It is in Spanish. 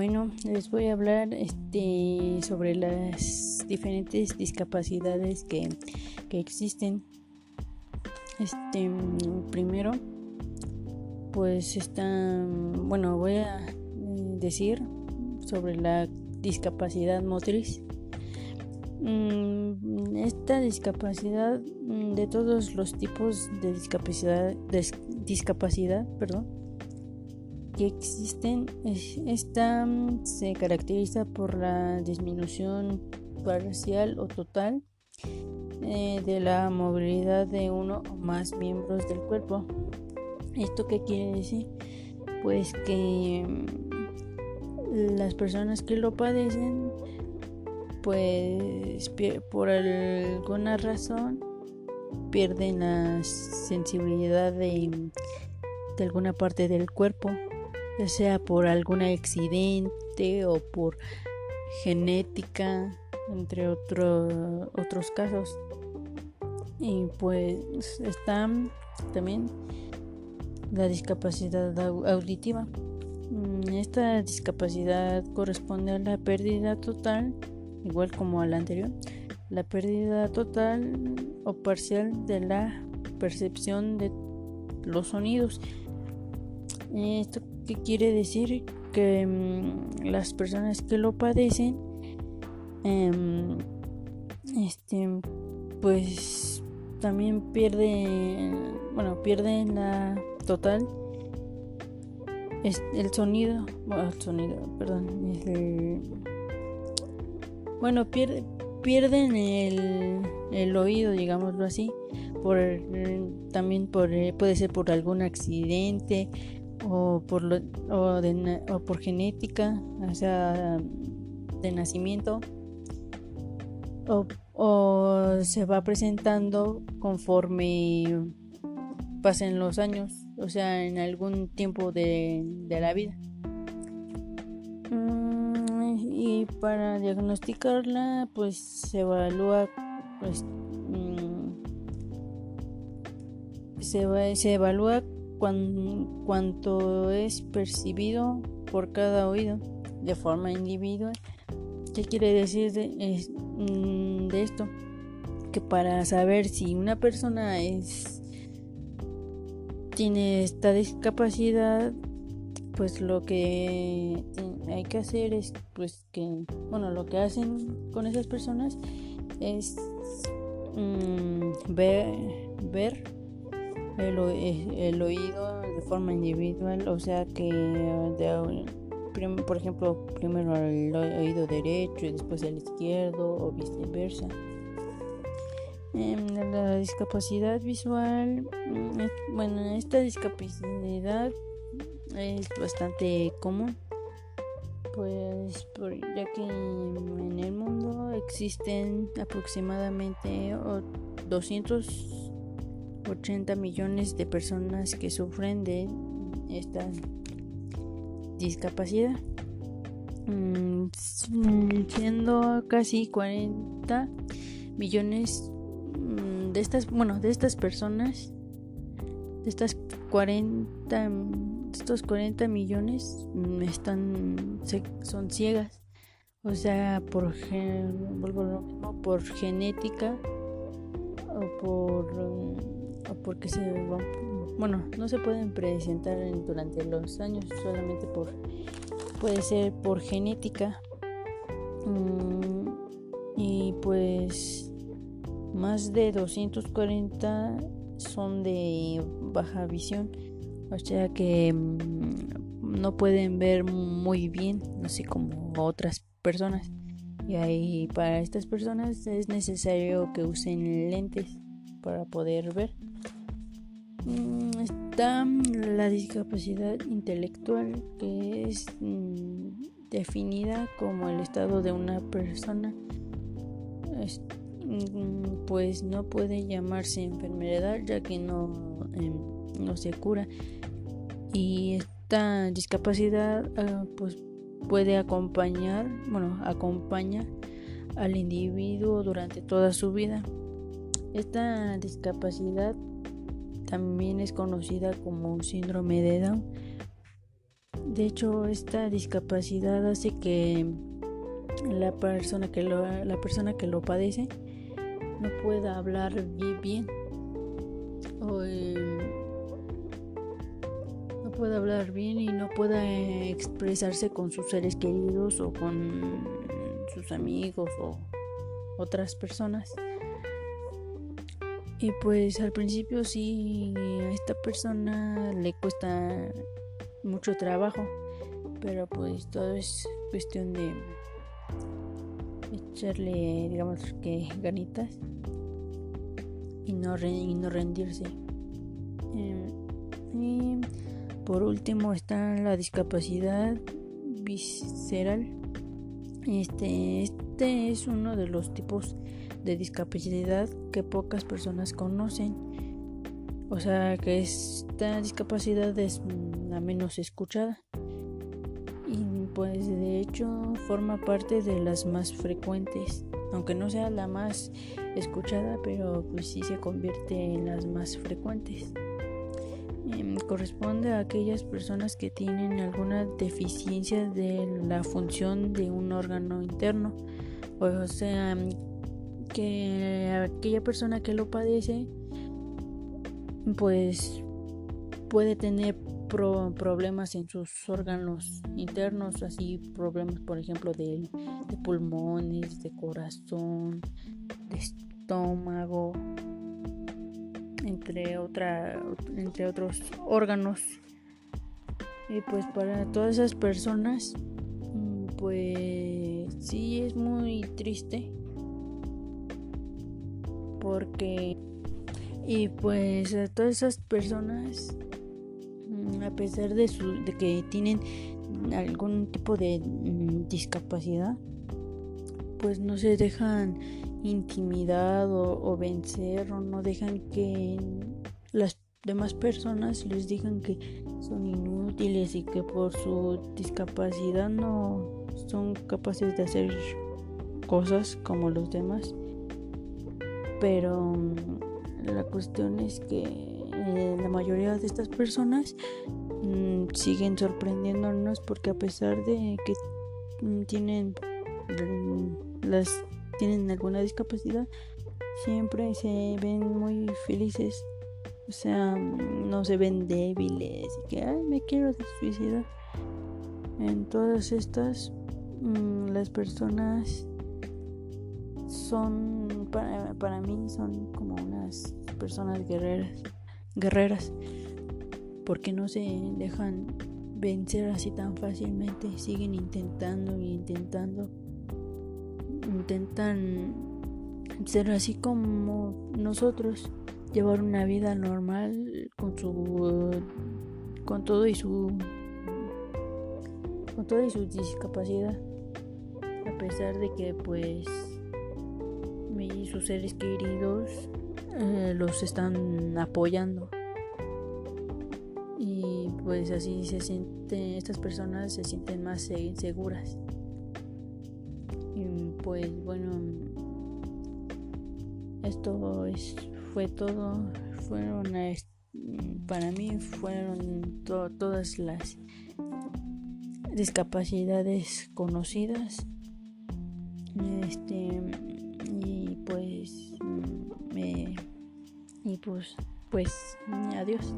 Bueno, les voy a hablar este, sobre las diferentes discapacidades que, existen. Este, primero, pues está, bueno, voy a eh, decir sobre la discapacidad motriz. Mm, esta discapacidad mm, de todos los tipos de discapacidad, discapacidad, perdón, que existen, esta mm, se caracteriza por la disminución parcial o total eh, de la movilidad de uno o más miembros del cuerpo. ¿Esto qué quiere decir? Pues que mm, las personas que lo padecen, pues por alguna razón pierden la sensibilidad de, de alguna parte del cuerpo ya sea por algún accidente o por genética, entre otros casos. Y pues está también la discapacidad auditiva. Mm, esta discapacidad corresponde a la pérdida total, igual como a la anterior, la pérdida total o parcial de la percepción de los sonidos. Esto ¿Qué quiere decir? Que mm, las personas que lo padecen, em, este, pues también pierden, bueno, pierden la total el sonido, bueno, el sonido, perdón, bueno, pierden el, el oído, digámoslo así, por también por, puede ser por algún accidente o por, lo, o, de, o por genética, o sea, de nacimiento, o, o se va presentando conforme pasen los años, o sea, en algún tiempo de, de la vida. Mm, y para diagnosticarla, pues se evalúa, pues, mm, se, se evalúa cuanto es percibido por cada oído de forma individual. ¿Qué quiere decir de, mm, de esto? Que para saber si una persona es tiene esta discapacidad, pues lo que hay que hacer es pues que bueno lo que hacen con esas personas es mm, ver el, oído de forma individual, o sea que por ejemplo primero el oído derecho y después el izquierdo o viceversa. la discapacidad visual, mm, bueno, esta discapacidad es bastante común, pues ya que en el mundo existen aproximadamente 200 80 millones de personas que sufren de esta discapacidad, mm, siendo casi 40 millones mm, de estas, bueno, de estas personas, de estas 40, estos 40 millones mm, están, son ciegas, o sea, por, por genética o por porque se bueno no se pueden presentar durante los años solamente por puede ser por genética mm, y pues más de 240 son de baja visión o sea que mm, no pueden ver muy bien así como otras personas y ahí para estas personas es necesario que usen lentes para poder ver. Mm, está la discapacidad intelectual que es mm, definida como el estado de una persona. Mm, pues no puede llamarse enfermedad ya que no, em, no se cura. Y esta discapacidad ah, pues puede acompañar bueno acompaña al individuo durante toda su vida. Esta discapacidad también es conocida como síndrome de Down. De hecho, esta discapacidad hace que la persona que lo, la persona que lo padece no pueda hablar bien o no pueda hablar bien y no pueda expresarse con sus seres queridos o con sus amigos o otras personas. Y pues al principio sí a esta persona le cuesta mucho trabajo, pero pues todo es cuestión de echarle, digamos que ganitas y no, y no rendirse. Em, y por último está la discapacidad visceral. Este, este es uno de los tipos de discapacidad que pocas personas conocen. O sea que esta discapacidad es la menos escuchada. Y pues de hecho forma parte de las más frecuentes. Aunque no sea la más escuchada, pero pues sí se convierte en las más frecuentes. Em, corresponde a aquellas personas que tienen alguna deficiencia de la función de un órgano interno. O sea, que aquella persona que lo padece pues puede tener problemas en sus órganos internos, así problemas por ejemplo de pulmones, de corazón, de estómago, entre, otra, entre otros órganos. Y pues para todas esas personas, mm, pues sí es muy triste porque y pues a todas esas personas mm, a pesar de, su, de que tienen algún tipo de mm, discapacidad pues no se dejan intimidar o, vencer o no dejan que las demás personas les digan que son inútiles y que por su discapacidad no son capaces de hacer cosas como los demás. Pero mm, la cuestión es que eh, la mayoría de estas personas mm, siguen sorprendiéndonos porque a pesar de que mm, tienen las tienen alguna discapacidad siempre se ven muy felices. O sea no se ven débiles y que ay me quiero suicidar en todas estas las personas son para, para mí son como unas personas guerreras guerreras porque no se dejan vencer así tan fácilmente siguen intentando y intentando intentan ser así como nosotros llevar una vida normal con su con todo y su con todo y su discapacidad. A pesar de que pues y sus seres queridos eh, los están apoyando. Y pues así se sienten estas personas se sienten más seguras pues bueno esto es, fue todo. Fueron para mí fueron todas las discapacidades conocidas. Este pues me y pues pues adiós